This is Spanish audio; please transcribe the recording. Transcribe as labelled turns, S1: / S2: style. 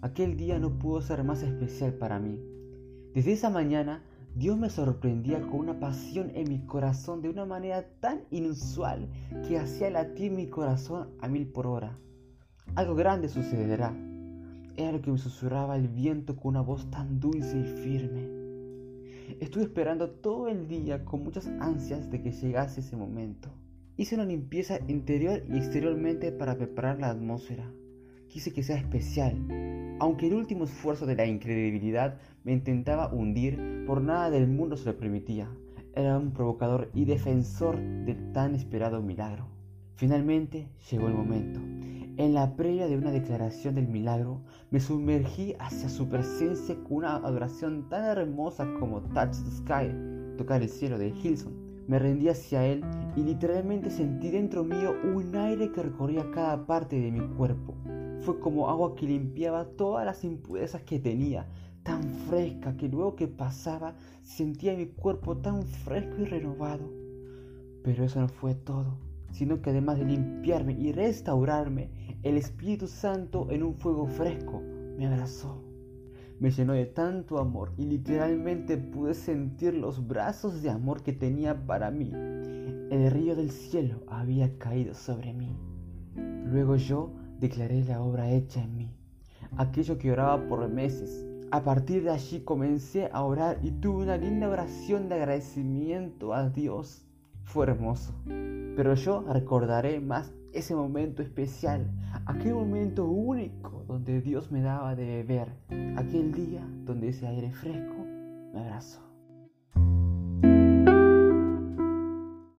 S1: aquel día no pudo ser más especial para mí. Desde esa mañana, Dios me sorprendía con una pasión en mi corazón de una manera tan inusual que hacía latir mi corazón a mil por hora. Algo grande sucederá. Era lo que me susurraba el viento con una voz tan dulce y firme. Estuve esperando todo el día con muchas ansias de que llegase ese momento. Hice una limpieza interior y exteriormente para preparar la atmósfera. Quise que sea especial. Aunque el último esfuerzo de la incredibilidad me intentaba hundir, por nada del mundo se lo permitía. Era un provocador y defensor del tan esperado milagro. Finalmente llegó el momento. En la previa de una declaración del milagro, me sumergí hacia su presencia con una adoración tan hermosa como Touch the Sky, tocar el cielo de Hilson. Me rendí hacia él y literalmente sentí dentro mío un aire que recorría cada parte de mi cuerpo. Fue como agua que limpiaba todas las impurezas que tenía, tan fresca que luego que pasaba sentía mi cuerpo tan fresco y renovado. Pero eso no fue todo, sino que además de limpiarme y restaurarme, el Espíritu Santo en un fuego fresco me abrazó me llenó de tanto amor y literalmente pude sentir los brazos de amor que tenía para mí. El río del cielo había caído sobre mí. Luego yo declaré la obra hecha en mí, aquello que oraba por meses. A partir de allí comencé a orar y tuve una linda oración de agradecimiento a Dios. Fue hermoso. Pero yo recordaré más ese momento especial, aquel momento único donde Dios me daba de beber, aquel día donde ese aire fresco me abrazó.